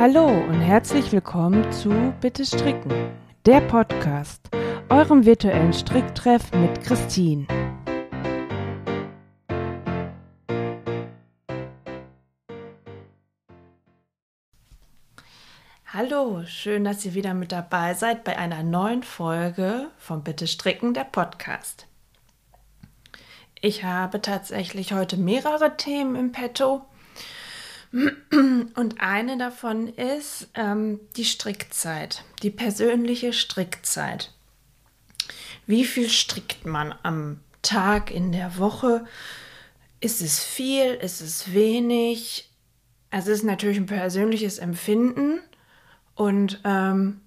Hallo und herzlich willkommen zu Bitte Stricken, der Podcast, eurem virtuellen Stricktreff mit Christine. Hallo, schön, dass ihr wieder mit dabei seid bei einer neuen Folge von Bitte Stricken, der Podcast. Ich habe tatsächlich heute mehrere Themen im Petto. Und eine davon ist ähm, die Strickzeit, die persönliche Strickzeit. Wie viel strickt man am Tag, in der Woche? Ist es viel? Ist es wenig? Also es ist natürlich ein persönliches Empfinden. Und ähm,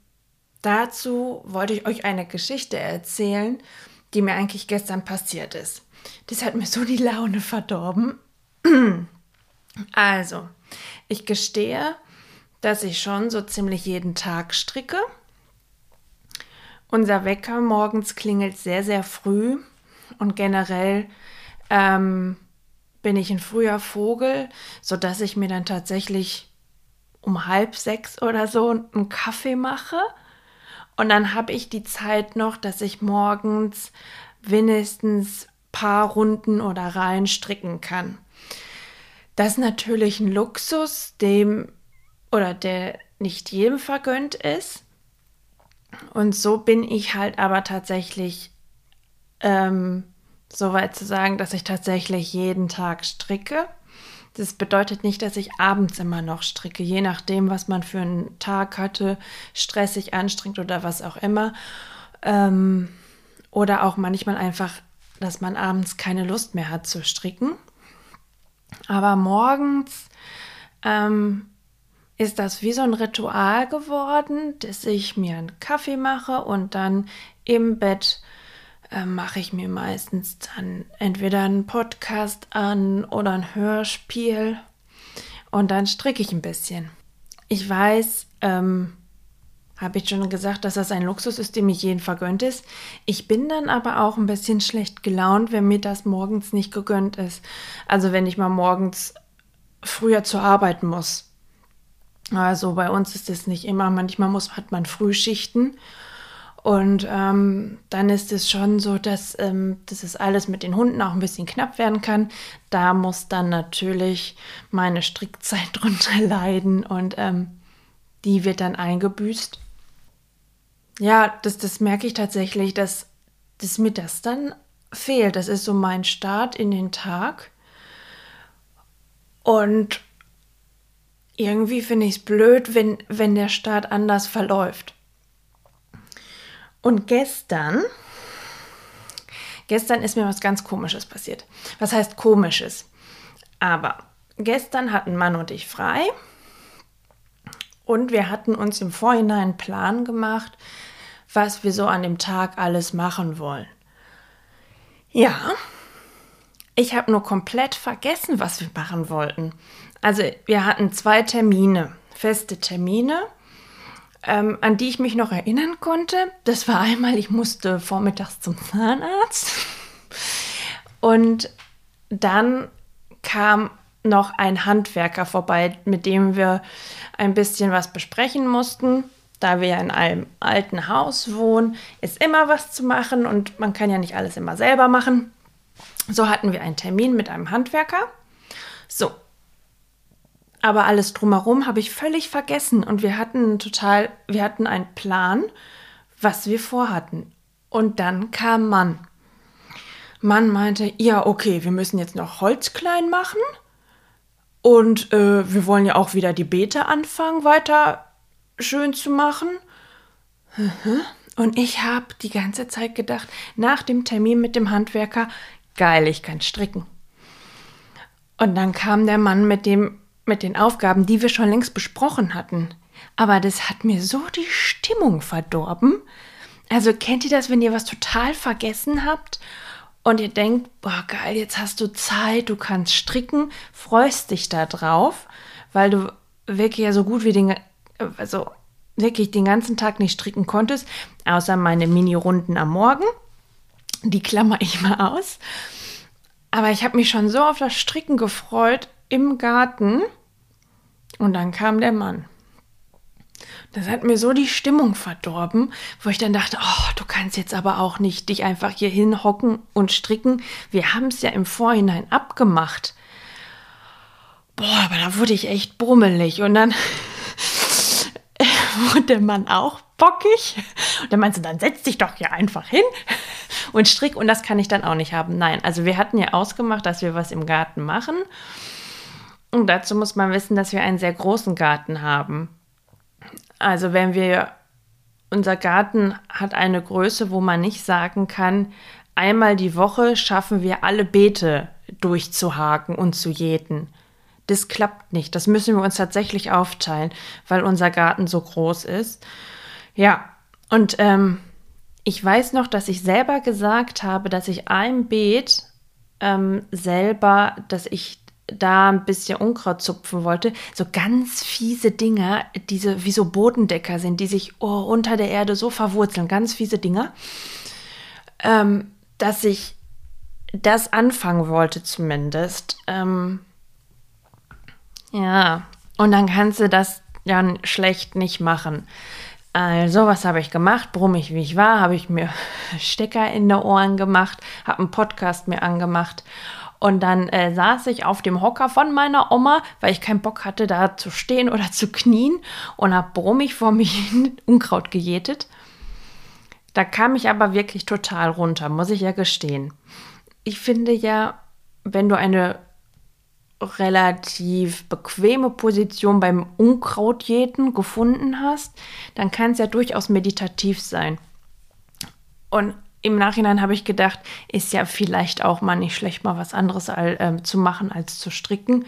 dazu wollte ich euch eine Geschichte erzählen, die mir eigentlich gestern passiert ist. Das hat mir so die Laune verdorben. Also, ich gestehe, dass ich schon so ziemlich jeden Tag stricke. Unser Wecker morgens klingelt sehr, sehr früh und generell ähm, bin ich ein früher Vogel, sodass ich mir dann tatsächlich um halb sechs oder so einen Kaffee mache. Und dann habe ich die Zeit noch, dass ich morgens wenigstens paar Runden oder Reihen stricken kann. Das ist natürlich ein Luxus, dem oder der nicht jedem vergönnt ist. Und so bin ich halt aber tatsächlich ähm, so weit zu sagen, dass ich tatsächlich jeden Tag stricke. Das bedeutet nicht, dass ich abends immer noch stricke, je nachdem, was man für einen Tag hatte, stressig, anstrengend oder was auch immer. Ähm, oder auch manchmal einfach, dass man abends keine Lust mehr hat zu stricken. Aber morgens ähm, ist das wie so ein Ritual geworden, dass ich mir einen Kaffee mache und dann im Bett äh, mache ich mir meistens dann entweder einen Podcast an oder ein Hörspiel und dann stricke ich ein bisschen. Ich weiß, ähm, habe ich schon gesagt, dass das ein Luxus ist, dem ich jeden vergönnt ist. Ich bin dann aber auch ein bisschen schlecht gelaunt, wenn mir das morgens nicht gegönnt ist. Also wenn ich mal morgens früher zur Arbeit muss. Also bei uns ist es nicht immer, manchmal muss, hat man Frühschichten und ähm, dann ist es schon so, dass, ähm, dass es alles mit den Hunden auch ein bisschen knapp werden kann. Da muss dann natürlich meine Strickzeit drunter leiden und ähm, die wird dann eingebüßt. Ja, das, das merke ich tatsächlich, dass, dass mir das dann fehlt. Das ist so mein Start in den Tag. Und irgendwie finde ich es blöd, wenn, wenn der Start anders verläuft. Und gestern, gestern ist mir was ganz Komisches passiert. Was heißt Komisches? Aber gestern hatten Mann und ich frei und wir hatten uns im Vorhinein einen Plan gemacht, was wir so an dem Tag alles machen wollen. Ja, ich habe nur komplett vergessen, was wir machen wollten. Also wir hatten zwei Termine, feste Termine ähm, an die ich mich noch erinnern konnte. Das war einmal, ich musste vormittags zum Zahnarzt. Und dann kam noch ein Handwerker vorbei, mit dem wir ein bisschen was besprechen mussten. Da wir ja in einem alten Haus wohnen, ist immer was zu machen und man kann ja nicht alles immer selber machen. So hatten wir einen Termin mit einem Handwerker. So, aber alles drumherum habe ich völlig vergessen und wir hatten total, wir hatten einen Plan, was wir vorhatten. Und dann kam Mann. Mann meinte, ja, okay, wir müssen jetzt noch Holz klein machen und äh, wir wollen ja auch wieder die Beete anfangen, weiter schön zu machen. Und ich habe die ganze Zeit gedacht, nach dem Termin mit dem Handwerker, geil, ich kann stricken. Und dann kam der Mann mit dem mit den Aufgaben, die wir schon längst besprochen hatten. Aber das hat mir so die Stimmung verdorben. Also kennt ihr das, wenn ihr was total vergessen habt und ihr denkt, boah, geil, jetzt hast du Zeit, du kannst stricken, freust dich da drauf, weil du wirklich ja so gut wie den, also wirklich den ganzen Tag nicht stricken konntest, außer meine Mini-Runden am Morgen. Die klammer ich mal aus. Aber ich habe mich schon so auf das Stricken gefreut im Garten. Und dann kam der Mann. Das hat mir so die Stimmung verdorben, wo ich dann dachte, oh, du kannst jetzt aber auch nicht dich einfach hier hinhocken und stricken. Wir haben es ja im Vorhinein abgemacht. Boah, aber da wurde ich echt brummelig. Und dann wurde der Mann auch bockig. Und dann meinst du, dann setz dich doch hier einfach hin und strick. Und das kann ich dann auch nicht haben. Nein, also wir hatten ja ausgemacht, dass wir was im Garten machen. Und dazu muss man wissen, dass wir einen sehr großen Garten haben. Also wenn wir, unser Garten hat eine Größe, wo man nicht sagen kann, einmal die Woche schaffen wir alle Beete durchzuhaken und zu jäten. Das klappt nicht. Das müssen wir uns tatsächlich aufteilen, weil unser Garten so groß ist. Ja, und ähm, ich weiß noch, dass ich selber gesagt habe, dass ich ein Beet ähm, selber, dass ich da ein bisschen Unkraut zupfen wollte, so ganz fiese Dinger, diese wie so Bodendecker sind, die sich oh, unter der Erde so verwurzeln, ganz fiese Dinger, ähm, dass ich das anfangen wollte zumindest. Ähm, ja, und dann kannst du das dann schlecht nicht machen. Also, was habe ich gemacht? Brummig wie ich war, habe ich mir Stecker in die Ohren gemacht, habe einen Podcast mir angemacht und dann äh, saß ich auf dem Hocker von meiner Oma, weil ich keinen Bock hatte, da zu stehen oder zu knien und habe brummig vor mich Unkraut gejätet. Da kam ich aber wirklich total runter, muss ich ja gestehen. Ich finde ja, wenn du eine relativ bequeme Position beim Unkrautjäten gefunden hast, dann kann es ja durchaus meditativ sein. Und im Nachhinein habe ich gedacht, ist ja vielleicht auch mal nicht schlecht, mal was anderes äh, zu machen als zu stricken.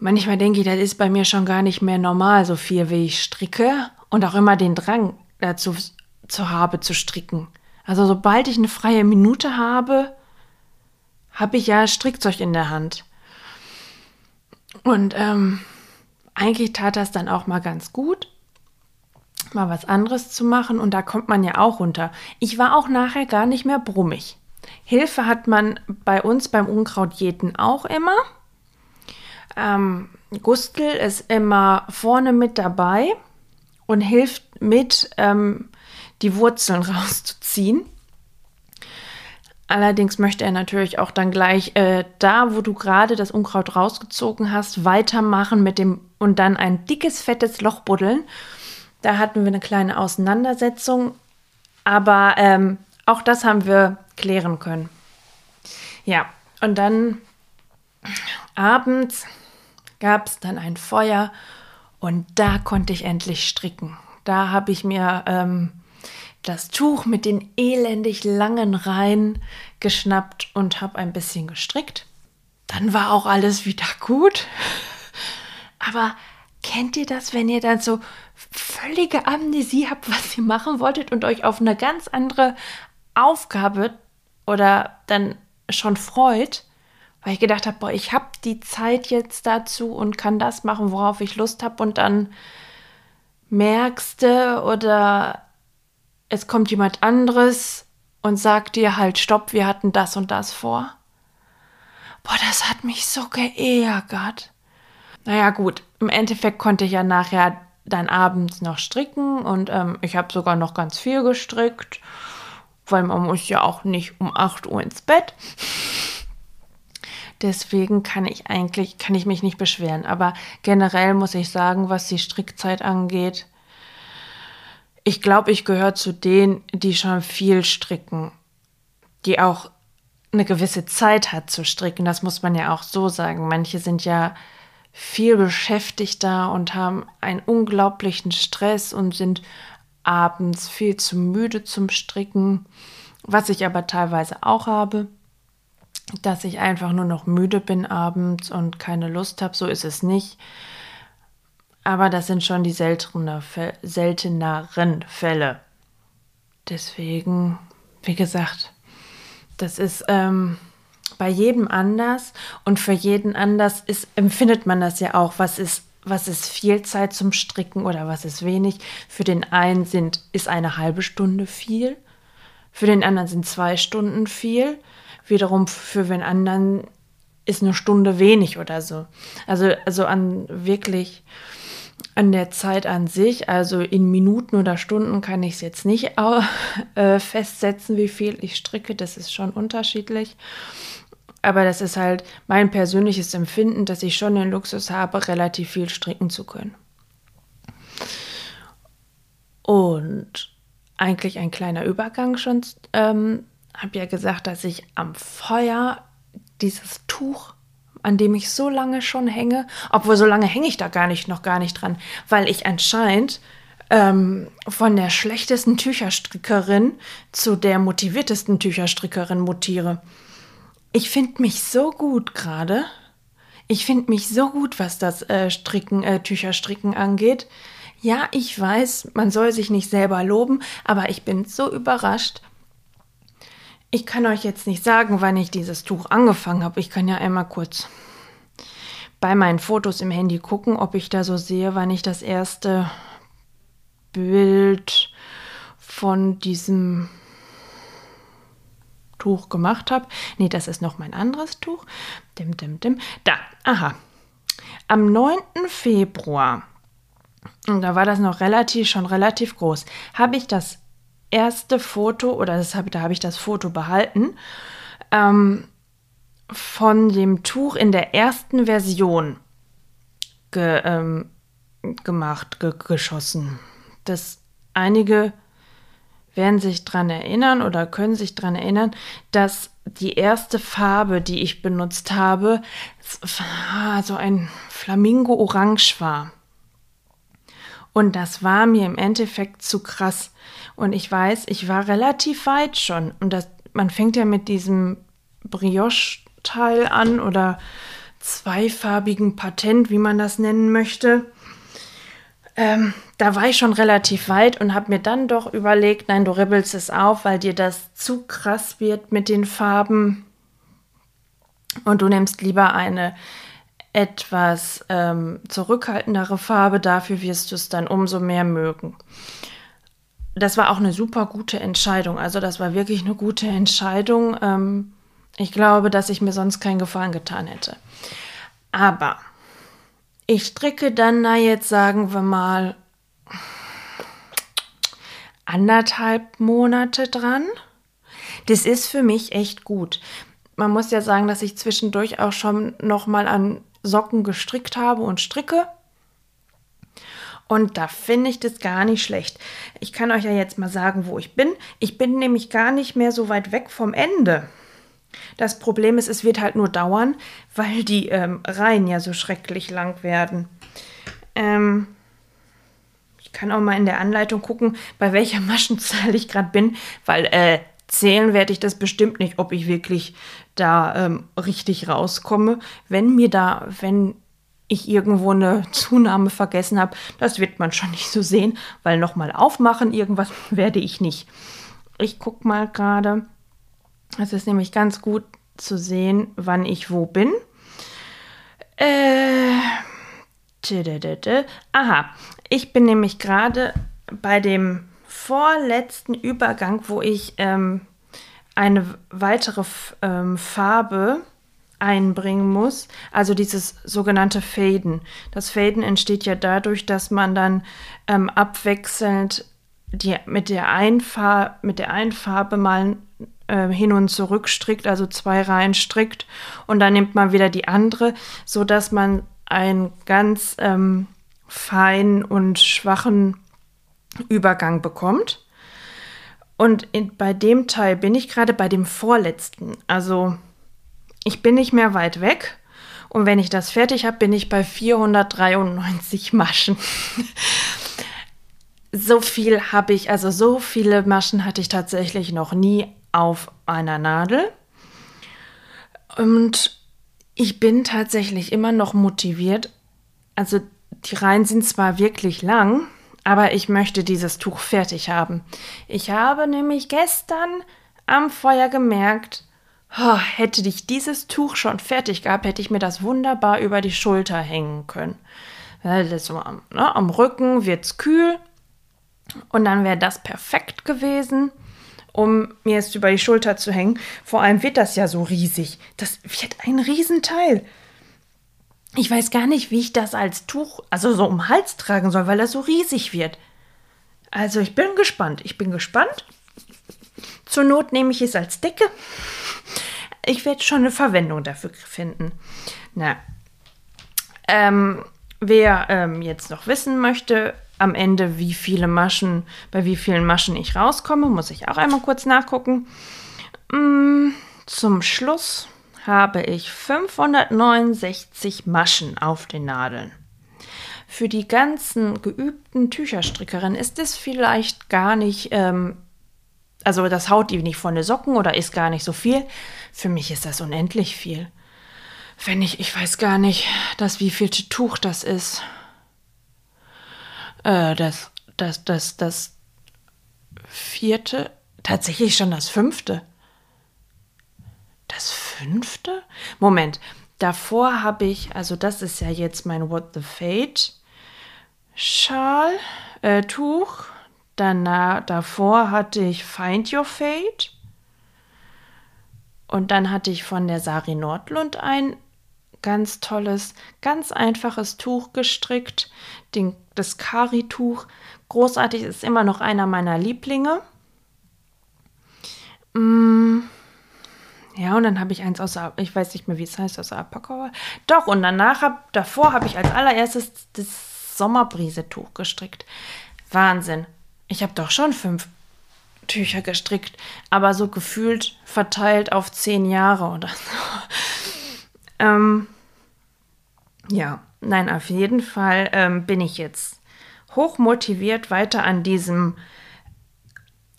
Manchmal denke ich, das ist bei mir schon gar nicht mehr normal, so viel wie ich stricke und auch immer den Drang dazu zu habe, zu stricken. Also sobald ich eine freie Minute habe, habe ich ja Strickzeug in der Hand. Und ähm, eigentlich tat das dann auch mal ganz gut, mal was anderes zu machen und da kommt man ja auch runter. Ich war auch nachher gar nicht mehr brummig. Hilfe hat man bei uns beim Unkrautjäten auch immer. Ähm, Gustel ist immer vorne mit dabei und hilft mit, ähm, die Wurzeln rauszuziehen. Allerdings möchte er natürlich auch dann gleich äh, da, wo du gerade das Unkraut rausgezogen hast, weitermachen mit dem und dann ein dickes, fettes Loch buddeln. Da hatten wir eine kleine Auseinandersetzung, aber ähm, auch das haben wir klären können. Ja, und dann abends gab es dann ein Feuer und da konnte ich endlich stricken. Da habe ich mir ähm, das Tuch mit den elendig langen Reihen geschnappt und habe ein bisschen gestrickt. Dann war auch alles wieder gut. Aber kennt ihr das, wenn ihr dann so völlige Amnesie habt, was ihr machen wolltet und euch auf eine ganz andere Aufgabe oder dann schon freut? Weil ich gedacht habe, boah, ich habe die Zeit jetzt dazu und kann das machen, worauf ich Lust habe und dann merkst du oder es kommt jemand anderes und sagt dir halt, stopp, wir hatten das und das vor. Boah, das hat mich so geärgert. Naja, gut, im Endeffekt konnte ich ja nachher dann abends noch stricken und ähm, ich habe sogar noch ganz viel gestrickt, weil man muss ja auch nicht um 8 Uhr ins Bett. Deswegen kann ich eigentlich, kann ich mich nicht beschweren. Aber generell muss ich sagen, was die Strickzeit angeht, ich glaube, ich gehöre zu denen, die schon viel stricken, die auch eine gewisse Zeit hat zu stricken. Das muss man ja auch so sagen. Manche sind ja viel beschäftigter und haben einen unglaublichen Stress und sind abends viel zu müde zum Stricken, was ich aber teilweise auch habe, dass ich einfach nur noch müde bin abends und keine Lust habe. So ist es nicht. Aber das sind schon die selteneren Fälle. Deswegen, wie gesagt, das ist ähm, bei jedem anders und für jeden anders ist, empfindet man das ja auch, was ist, was ist viel Zeit zum Stricken oder was ist wenig. Für den einen sind, ist eine halbe Stunde viel, für den anderen sind zwei Stunden viel, wiederum für den anderen ist eine Stunde wenig oder so. Also, also an wirklich an der Zeit an sich, also in Minuten oder Stunden kann ich es jetzt nicht äh, festsetzen, wie viel ich stricke. Das ist schon unterschiedlich. Aber das ist halt mein persönliches Empfinden, dass ich schon den Luxus habe, relativ viel stricken zu können. Und eigentlich ein kleiner Übergang schon. Ähm, habe ja gesagt, dass ich am Feuer dieses Tuch an dem ich so lange schon hänge, obwohl so lange hänge ich da gar nicht, noch gar nicht dran, weil ich anscheinend ähm, von der schlechtesten Tücherstrickerin zu der motiviertesten Tücherstrickerin mutiere. Ich finde mich so gut gerade. Ich finde mich so gut, was das äh, Stricken, äh, Tücherstricken angeht. Ja, ich weiß, man soll sich nicht selber loben, aber ich bin so überrascht, ich kann euch jetzt nicht sagen, wann ich dieses Tuch angefangen habe. Ich kann ja einmal kurz bei meinen Fotos im Handy gucken, ob ich da so sehe, wann ich das erste Bild von diesem Tuch gemacht habe. Nee, das ist noch mein anderes Tuch. Dim, dim, dim. Da, aha. Am 9. Februar, und da war das noch relativ, schon relativ groß, habe ich das erste Foto, oder das hab, da habe ich das Foto behalten, ähm, von dem Tuch in der ersten Version ge, ähm, gemacht, ge, geschossen. Das einige werden sich daran erinnern oder können sich daran erinnern, dass die erste Farbe, die ich benutzt habe, so ein Flamingo-Orange war. Und das war mir im Endeffekt zu krass. Und ich weiß, ich war relativ weit schon. Und das, man fängt ja mit diesem Brioche-Teil an oder zweifarbigen Patent, wie man das nennen möchte. Ähm, da war ich schon relativ weit und habe mir dann doch überlegt, nein, du ribbelst es auf, weil dir das zu krass wird mit den Farben. Und du nimmst lieber eine etwas ähm, zurückhaltendere Farbe, dafür wirst du es dann umso mehr mögen das war auch eine super gute Entscheidung. Also das war wirklich eine gute Entscheidung. Ähm, ich glaube, dass ich mir sonst keinen Gefallen getan hätte. Aber ich stricke dann, na jetzt sagen wir mal, anderthalb Monate dran. Das ist für mich echt gut. Man muss ja sagen, dass ich zwischendurch auch schon noch mal an Socken gestrickt habe und stricke. Und da finde ich das gar nicht schlecht. Ich kann euch ja jetzt mal sagen, wo ich bin. Ich bin nämlich gar nicht mehr so weit weg vom Ende. Das Problem ist, es wird halt nur dauern, weil die ähm, Reihen ja so schrecklich lang werden. Ähm, ich kann auch mal in der Anleitung gucken, bei welcher Maschenzahl ich gerade bin, weil äh, zählen werde ich das bestimmt nicht, ob ich wirklich da ähm, richtig rauskomme. Wenn mir da, wenn ich irgendwo eine Zunahme vergessen habe, das wird man schon nicht so sehen, weil nochmal aufmachen, irgendwas werde ich nicht. Ich gucke mal gerade. Es ist nämlich ganz gut zu sehen, wann ich wo bin. Äh, aha, ich bin nämlich gerade bei dem vorletzten Übergang, wo ich ähm, eine weitere ähm, Farbe einbringen muss. Also dieses sogenannte Faden. Das Faden entsteht ja dadurch, dass man dann ähm, abwechselnd die, mit, der mit der einen Farbe mal äh, hin und zurück strickt, also zwei Reihen strickt und dann nimmt man wieder die andere, so dass man einen ganz ähm, feinen und schwachen Übergang bekommt. Und in, bei dem Teil bin ich gerade bei dem vorletzten. Also ich bin nicht mehr weit weg. Und wenn ich das fertig habe, bin ich bei 493 Maschen. so viel habe ich, also so viele Maschen hatte ich tatsächlich noch nie auf einer Nadel. Und ich bin tatsächlich immer noch motiviert. Also die Reihen sind zwar wirklich lang, aber ich möchte dieses Tuch fertig haben. Ich habe nämlich gestern am Feuer gemerkt, oh, hätte ich dieses Tuch schon fertig gehabt, hätte ich mir das wunderbar über die Schulter hängen können. Das, ne, am Rücken wird es kühl und dann wäre das perfekt gewesen, um mir es über die Schulter zu hängen. Vor allem wird das ja so riesig. Das wird ein Riesenteil. ich weiß gar nicht, wie ich das als Tuch, also so um Hals tragen soll, weil das so riesig wird. Also ich bin gespannt. Ich bin gespannt. Zur Not nehme ich es als Decke. Ich werde schon eine Verwendung dafür finden. Na, ähm, wer ähm, jetzt noch wissen möchte, am Ende, wie viele Maschen, bei wie vielen Maschen ich rauskomme, muss ich auch einmal kurz nachgucken. Mm, zum Schluss habe ich 569 Maschen auf den Nadeln. Für die ganzen geübten Tücherstrickerinnen ist es vielleicht gar nicht, ähm, also das haut die nicht von den Socken oder ist gar nicht so viel. Für mich ist das unendlich viel. Wenn ich, ich weiß gar nicht, das wievielte Tuch das ist. Äh, das, das, das, das vierte, tatsächlich schon das fünfte. Das fünfte? Moment, davor habe ich, also das ist ja jetzt mein What the Fate Schal, äh, Tuch. Danach, davor hatte ich Find Your Fate. Und dann hatte ich von der Sari Nordlund ein ganz tolles, ganz einfaches Tuch gestrickt. Den, das Kari-Tuch. Großartig, ist immer noch einer meiner Lieblinge. Mm. Ja, und dann habe ich eins aus, ich weiß nicht mehr, wie es heißt, aus Alpaka. Doch, und danach, hab, davor habe ich als allererstes das Sommerbrise-Tuch gestrickt. Wahnsinn. Ich habe doch schon fünf Tücher gestrickt, aber so gefühlt verteilt auf zehn Jahre oder so. ähm, ja, nein, auf jeden Fall ähm, bin ich jetzt hoch motiviert, weiter an diesem,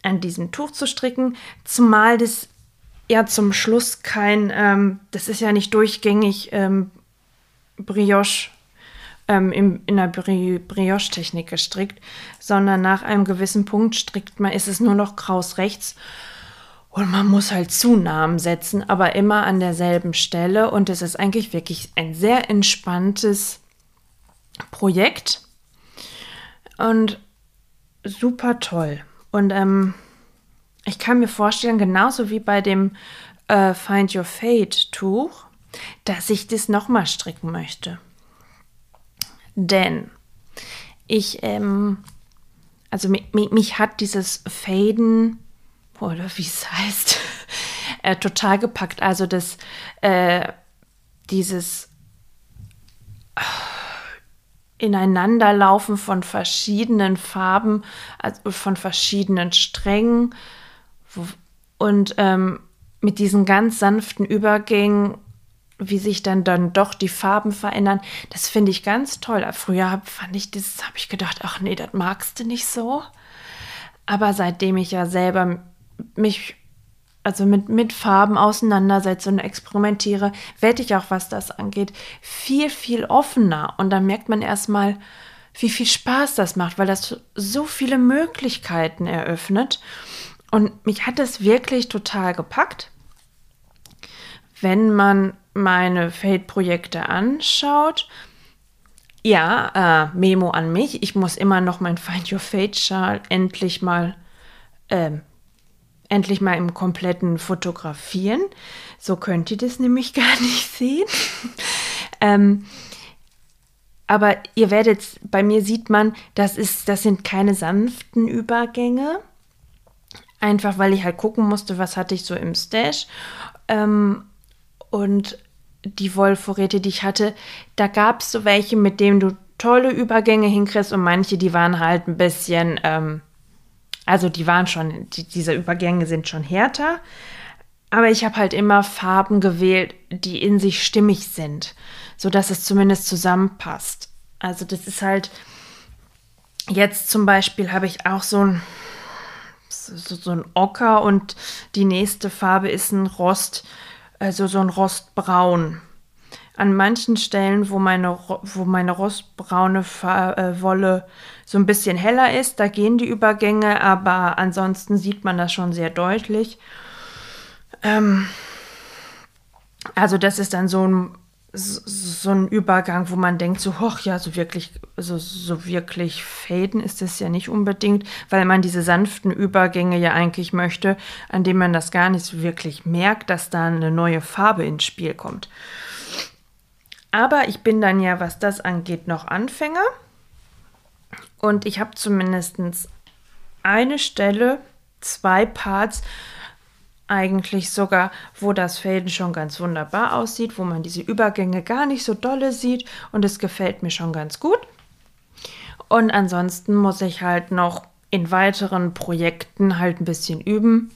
an diesem Tuch zu stricken, zumal das ja zum Schluss kein, ähm, das ist ja nicht durchgängig ähm, Brioche ähm, in, in der Bri Brioche-Technik gestrickt, sondern nach einem gewissen Punkt strickt man, ist es nur noch kraus rechts und man muss halt Zunahmen setzen, aber immer an derselben Stelle und es ist eigentlich wirklich ein sehr entspanntes Projekt und super toll. Und ähm, ich kann mir vorstellen, genauso wie bei dem äh, Find Your Fate Tuch, dass ich das nochmal stricken möchte. Denn ich, ähm, also mich, mich, hat dieses Faden, oder wie es heißt, äh, total gepackt. Also das, äh, dieses äh, Ineinanderlaufen von verschiedenen Farben, also von verschiedenen Strängen und ähm, mit diesen ganz sanften Übergängen, wie sich dann dann doch die Farben verändern, das finde ich ganz toll. Früher fand ich das, habe ich gedacht, ach nee, das magst du nicht so. Aber seitdem ich ja selber mich also mit, mit Farben auseinandersetze und experimentiere, werde ich auch, was das angeht, viel, viel offener. Und dann merkt man erstmal, wie viel Spaß das macht, weil das so viele Möglichkeiten eröffnet. Und mich hat es wirklich total gepackt. Wenn man meine Fade-Projekte anschaut, ja, äh, Memo an mich. Ich muss immer noch mein Find Your Fade-Schal endlich mal, äh, endlich mal im kompletten fotografieren. So könnt ihr das nämlich gar nicht sehen. ähm, aber ihr werdet, bei mir sieht man, das ist, das sind keine sanften Übergänge, Einfach weil ich halt gucken musste, was hatte ich so im Stash. Ähm, und die Wollvorräte, die ich hatte, da gab es so welche, mit denen du tolle Übergänge hinkriegst und manche, die waren halt ein bisschen, ähm, also die waren schon, die, diese Übergänge sind schon härter. Aber ich habe halt immer Farben gewählt, die in sich stimmig sind, sodass es zumindest zusammenpasst. Also das ist halt, jetzt zum Beispiel habe ich auch so ein so, so ein Ocker und die nächste Farbe ist ein Rost, also so ein Rostbraun. An manchen Stellen, wo meine, wo meine rostbraune äh, Wolle so ein bisschen heller ist, da gehen die Übergänge, aber ansonsten sieht man das schon sehr deutlich. Ähm, also das ist dann so ein so ein Übergang, wo man denkt, so, hoch, ja, so wirklich, so, so wirklich faden ist es ja nicht unbedingt, weil man diese sanften Übergänge ja eigentlich möchte, an denen man das gar nicht wirklich merkt, dass da eine neue Farbe ins Spiel kommt. Aber ich bin dann ja, was das angeht, noch Anfänger. Und ich habe zumindest eine Stelle, zwei Parts, eigentlich sogar, wo das Faden schon ganz wunderbar aussieht, wo man diese Übergänge gar nicht so dolle sieht und es gefällt mir schon ganz gut. Und ansonsten muss ich halt noch in weiteren Projekten halt ein bisschen üben.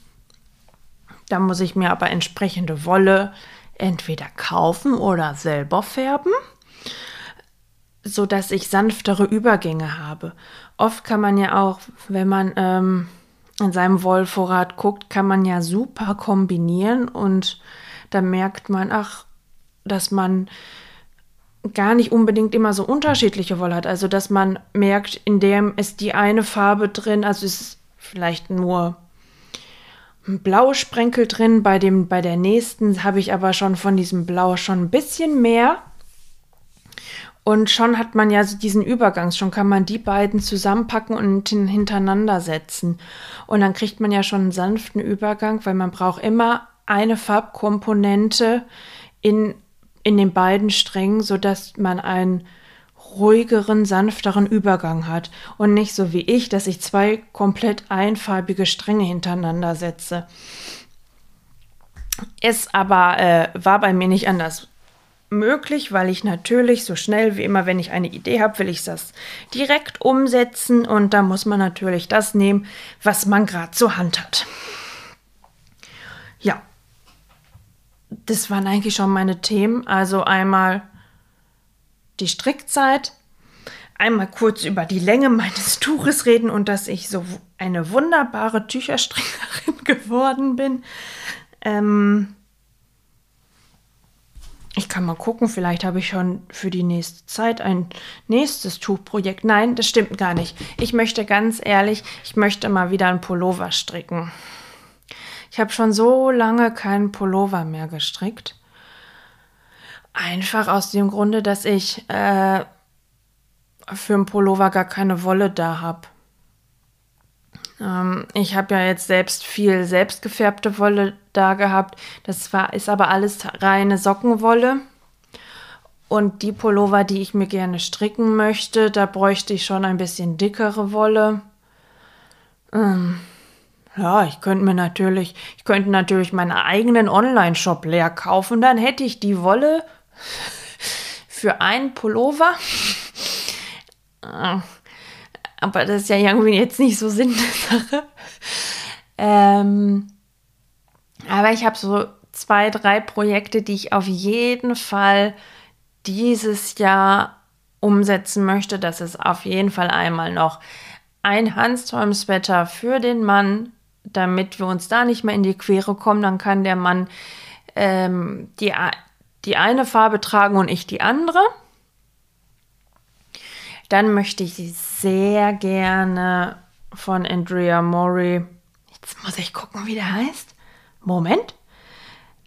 Da muss ich mir aber entsprechende Wolle entweder kaufen oder selber färben, sodass ich sanftere Übergänge habe. Oft kann man ja auch, wenn man ähm, in seinem Wollvorrat guckt, kann man ja super kombinieren und da merkt man, ach, dass man gar nicht unbedingt immer so unterschiedliche Wolle hat. Also, dass man merkt, in dem ist die eine Farbe drin, also ist vielleicht nur blaue Sprenkel drin. Bei, dem, bei der nächsten habe ich aber schon von diesem Blau schon ein bisschen mehr. Und schon hat man ja diesen Übergang, schon kann man die beiden zusammenpacken und hintereinander setzen. Und dann kriegt man ja schon einen sanften Übergang, weil man braucht immer eine Farbkomponente in, in den beiden Strängen, sodass man einen ruhigeren, sanfteren Übergang hat. Und nicht so wie ich, dass ich zwei komplett einfarbige Stränge hintereinander setze. Es aber äh, war bei mir nicht anders möglich, weil ich natürlich so schnell wie immer, wenn ich eine Idee habe, will ich das direkt umsetzen und da muss man natürlich das nehmen, was man gerade zur Hand hat. Ja, das waren eigentlich schon meine Themen. Also einmal die Strickzeit, einmal kurz über die Länge meines Tuches reden und dass ich so eine wunderbare Tücherstrickerin geworden bin. Ähm, ich kann mal gucken, vielleicht habe ich schon für die nächste Zeit ein nächstes Tuchprojekt. Nein, das stimmt gar nicht. Ich möchte ganz ehrlich, ich möchte mal wieder ein Pullover stricken. Ich habe schon so lange keinen Pullover mehr gestrickt. Einfach aus dem Grunde, dass ich äh, für einen Pullover gar keine Wolle da habe. Ähm, ich habe ja jetzt selbst viel selbstgefärbte Wolle da gehabt. Das war, ist aber alles reine Sockenwolle. Und die Pullover, die ich mir gerne stricken möchte, da bräuchte ich schon ein bisschen dickere Wolle. Ähm, ja, ich könnte mir natürlich, ich könnte natürlich meinen eigenen Online-Shop leer kaufen, dann hätte ich die Wolle für einen Pullover. Äh, aber das ist ja irgendwie jetzt nicht so Sinn der Sache. Ähm, aber ich habe so zwei, drei Projekte, die ich auf jeden Fall dieses Jahr umsetzen möchte. Das ist auf jeden Fall einmal noch ein Hansholm-Sweater für den Mann, damit wir uns da nicht mehr in die Quere kommen. Dann kann der Mann ähm, die, die eine Farbe tragen und ich die andere. Dann möchte ich sehr gerne von Andrea Mori. Jetzt muss ich gucken, wie der heißt. Moment.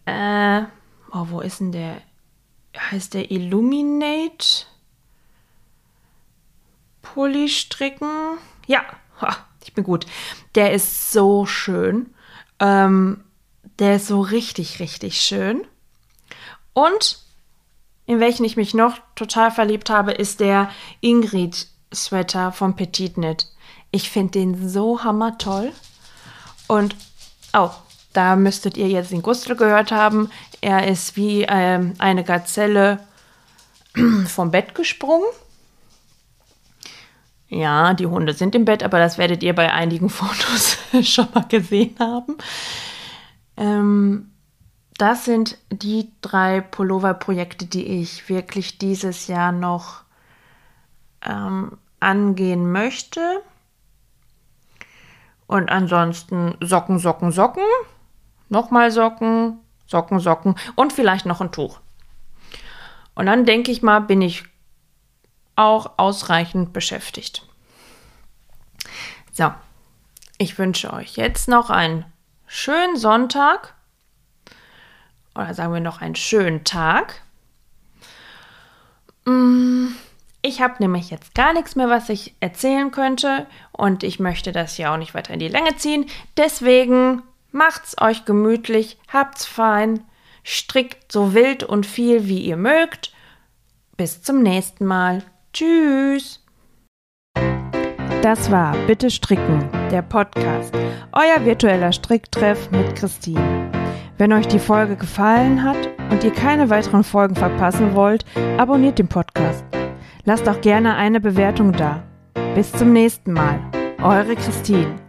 Äh, oh, wo ist denn der? Heißt der Illuminate? Polystricken? Ja, ich bin gut. Der ist so schön. Ähm, der ist so richtig, richtig schön. Und in welchen ich mich noch total verliebt habe, ist der Ingrid Sweater vom Petit Knit. Ich finde den so hammertoll. Und, oh, da müsstet ihr jetzt den Gustl gehört haben. Er ist wie ähm, eine Gazelle vom Bett gesprungen. Ja, die Hunde sind im Bett, aber das werdet ihr bei einigen Fotos schon mal gesehen haben. Ähm, das sind die drei Pullover-Projekte, die ich wirklich dieses Jahr noch ähm, angehen möchte. Und ansonsten Socken, Socken, Socken nochmal Socken, Socken, Socken und vielleicht noch ein Tuch. Und dann denke ich mal, bin ich auch ausreichend beschäftigt. So, ich wünsche euch jetzt noch einen schönen Sonntag oder sagen wir noch einen schönen Tag. Mm, ich habe nämlich jetzt gar nichts mehr, was ich erzählen könnte und ich möchte das ja auch nicht weiter in die Länge ziehen. Deswegen Macht's euch gemütlich, habt's fein, strickt so wild und viel wie ihr mögt. Bis zum nächsten Mal. Tschüss. Das war Bitte Stricken, der Podcast, euer virtueller Stricktreff mit Christine. Wenn euch die Folge gefallen hat und ihr keine weiteren Folgen verpassen wollt, abonniert den Podcast. Lasst auch gerne eine Bewertung da. Bis zum nächsten Mal. Eure Christine.